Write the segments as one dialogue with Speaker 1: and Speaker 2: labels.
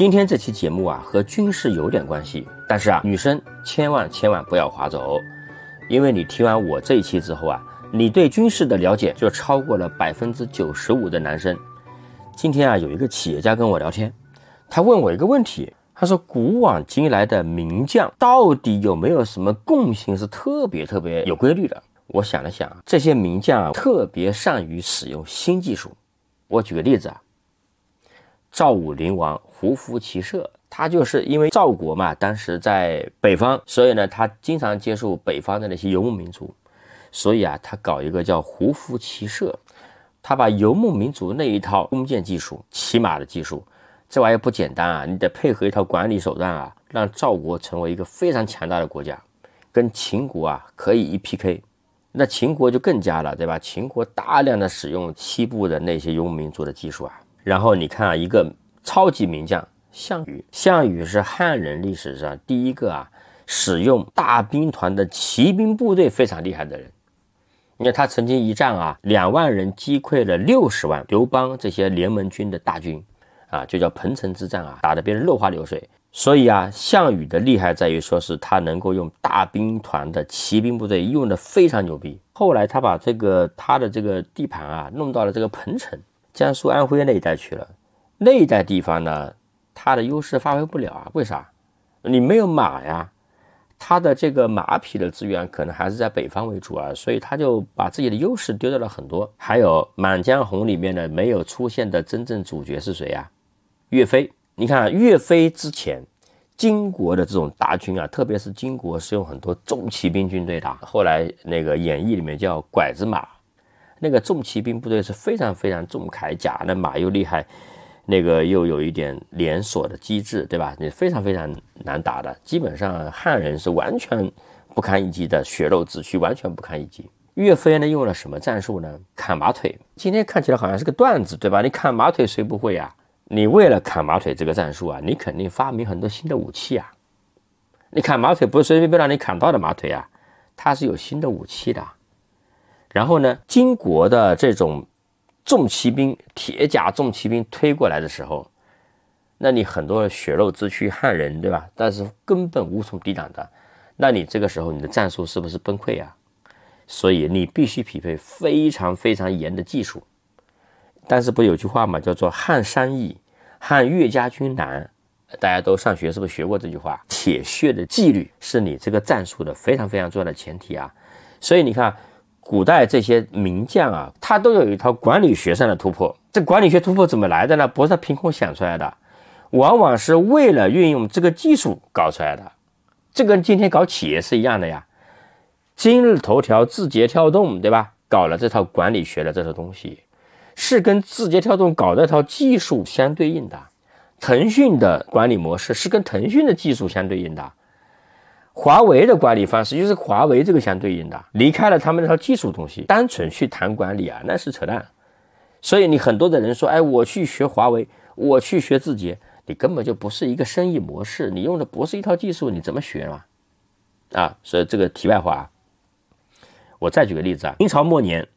Speaker 1: 今天这期节目啊，和军事有点关系，但是啊，女生千万千万不要划走，因为你听完我这一期之后啊，你对军事的了解就超过了百分之九十五的男生。今天啊，有一个企业家跟我聊天，他问我一个问题，他说：古往今来的名将到底有没有什么共性是特别特别有规律的？我想了想，这些名将啊，特别善于使用新技术。我举个例子啊。赵武灵王胡服骑射，他就是因为赵国嘛，当时在北方，所以呢，他经常接触北方的那些游牧民族，所以啊，他搞一个叫胡服骑射，他把游牧民族那一套弓箭技术、骑马的技术，这玩意儿不简单啊，你得配合一套管理手段啊，让赵国成为一个非常强大的国家，跟秦国啊可以一 PK，那秦国就更加了，对吧？秦国大量的使用西部的那些游牧民族的技术啊。然后你看啊，一个超级名将项羽，项羽是汉人历史上第一个啊使用大兵团的骑兵部队非常厉害的人。你看他曾经一战啊，两万人击溃了六十万刘邦这些联盟军的大军，啊，就叫彭城之战啊，打得别人落花流水。所以啊，项羽的厉害在于说是他能够用大兵团的骑兵部队用的非常牛逼。后来他把这个他的这个地盘啊弄到了这个彭城。江苏、安徽那一带去了，那一带地方呢，它的优势发挥不了啊？为啥？你没有马呀，它的这个马匹的资源可能还是在北方为主啊，所以他就把自己的优势丢掉了很多。还有《满江红》里面的没有出现的真正主角是谁呀？岳飞。你看岳飞之前，金国的这种大军啊，特别是金国是用很多重骑兵军队的，后来那个演义里面叫拐子马。那个重骑兵部队是非常非常重铠甲，那马又厉害，那个又有一点连锁的机制，对吧？你非常非常难打的，基本上汉人是完全不堪一击的，血肉之躯完全不堪一击。岳飞呢用了什么战术呢？砍马腿。今天看起来好像是个段子，对吧？你砍马腿谁不会呀？你为了砍马腿这个战术啊，你肯定发明很多新的武器啊。你砍马腿不是随随便便让你砍到的马腿啊，它是有新的武器的。然后呢，金国的这种重骑兵、铁甲重骑兵推过来的时候，那你很多血肉之躯汉人，对吧？但是根本无从抵挡的，那你这个时候你的战术是不是崩溃啊？所以你必须匹配非常非常严的技术。但是不有句话嘛，叫做“汉山易，汉岳家军难”，大家都上学是不是学过这句话？铁血的纪律是你这个战术的非常非常重要的前提啊。所以你看。古代这些名将啊，他都有一套管理学上的突破。这管理学突破怎么来的呢？不是他凭空想出来的，往往是为了运用这个技术搞出来的。这跟今天搞企业是一样的呀。今日头条、字节跳动，对吧？搞了这套管理学的这套东西，是跟字节跳动搞这套技术相对应的。腾讯的管理模式是跟腾讯的技术相对应的。华为的管理方式就是华为这个相对应的，离开了他们那套技术东西，单纯去谈管理啊，那是扯淡。所以你很多的人说，哎，我去学华为，我去学字节，你根本就不是一个生意模式，你用的不是一套技术，你怎么学嘛？啊，所以这个题外话，我再举个例子啊，明朝末年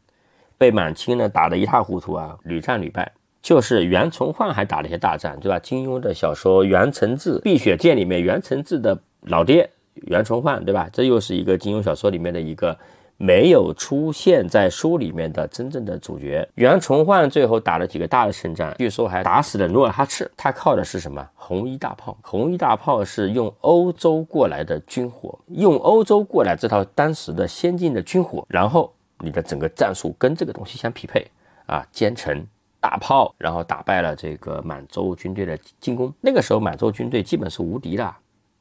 Speaker 1: 被满清呢打得一塌糊涂啊，屡战屡败，就是袁崇焕还打了一些大战，对吧？金庸的小说《袁承志碧血剑》里面，袁承志的老爹。袁崇焕，对吧？这又是一个金庸小说里面的一个没有出现在书里面的真正的主角。袁崇焕最后打了几个大的胜仗，据说还打死了努尔哈赤。他靠的是什么？红衣大炮。红衣大炮是用欧洲过来的军火，用欧洲过来这套当时的先进的军火，然后你的整个战术跟这个东西相匹配啊，奸臣大炮，然后打败了这个满洲军队的进攻。那个时候满洲军队基本是无敌的。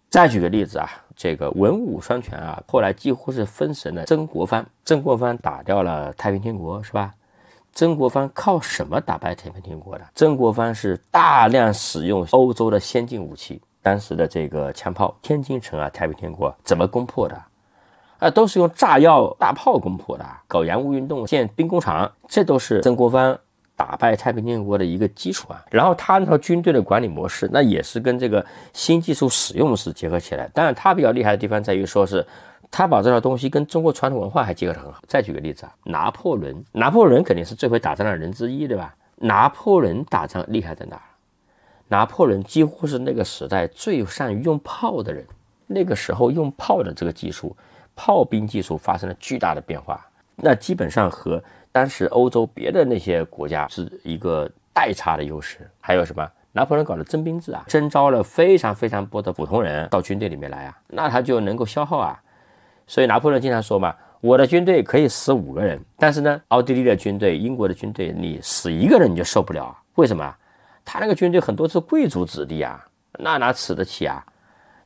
Speaker 1: 再举个例子啊，这个文武双全啊，后来几乎是封神的曾国藩。曾国藩打掉了太平天国，是吧？曾国藩靠什么打败太平天国的？曾国藩是大量使用欧洲的先进武器，当时的这个枪炮，天津城啊，太平天国怎么攻破的？啊，都是用炸药、大炮攻破的。搞洋务运动，建兵工厂，这都是曾国藩。打败太平天国的一个基础啊，然后他那套军队的管理模式，那也是跟这个新技术使用是结合起来。当然，他比较厉害的地方在于说是，他把这套东西跟中国传统文化还结合得很好。再举个例子啊，拿破仑，拿破仑肯定是最会打仗的人之一，对吧？拿破仑打仗厉害在哪？拿破仑几乎是那个时代最善于用炮的人。那个时候用炮的这个技术，炮兵技术发生了巨大的变化，那基本上和当时欧洲别的那些国家是一个代差的优势。还有什么？拿破仑搞的征兵制啊，征召了非常非常多的普通人到军队里面来啊，那他就能够消耗啊。所以拿破仑经常说嘛，我的军队可以死五个人，但是呢，奥地利的军队、英国的军队，你死一个人你就受不了。为什么？他那个军队很多是贵族子弟啊，那哪吃得起啊？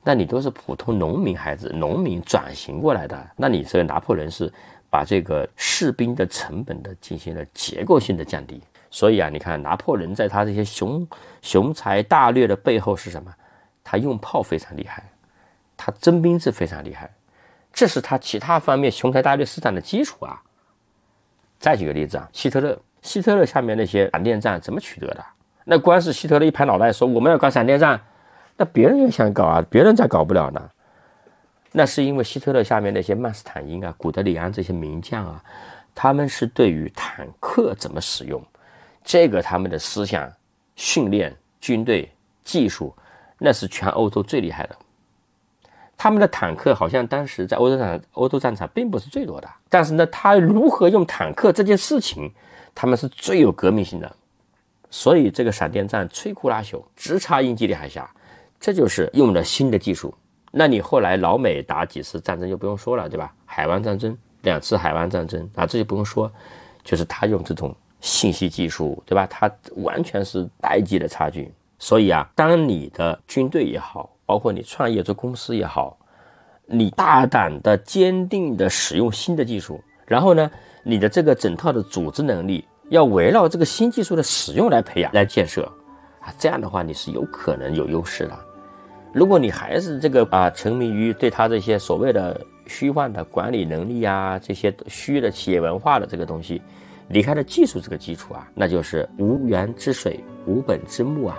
Speaker 1: 那你都是普通农民孩子，农民转型过来的，那你这个拿破仑是把这个士兵的成本的进行了结构性的降低。所以啊，你看拿破仑在他这些雄雄才大略的背后是什么？他用炮非常厉害，他征兵制非常厉害，这是他其他方面雄才大略施展的基础啊。再举个例子啊，希特勒，希特勒下面那些闪电战怎么取得的？那光是希特勒一拍脑袋说我们要搞闪电战。那别人也想搞啊，别人咋搞不了呢？那是因为希特勒下面那些曼斯坦因啊、古德里安这些名将啊，他们是对于坦克怎么使用，这个他们的思想、训练、军队技术，那是全欧洲最厉害的。他们的坦克好像当时在欧洲战欧洲战场并不是最多的，但是呢，他如何用坦克这件事情，他们是最有革命性的。所以这个闪电战摧枯拉朽，直插英吉利海峡。这就是用了新的技术，那你后来老美打几次战争就不用说了，对吧？海湾战争两次海湾战争啊，这就不用说，就是他用这种信息技术，对吧？他完全是代际的差距。所以啊，当你的军队也好，包括你创业做公司也好，你大胆的、坚定的使用新的技术，然后呢，你的这个整套的组织能力要围绕这个新技术的使用来培养、来建设。啊这样的话，你是有可能有优势的。如果你还是这个啊，沉迷于对他这些所谓的虚幻的管理能力啊，这些虚的企业文化的这个东西，离开了技术这个基础啊，那就是无源之水，无本之木啊。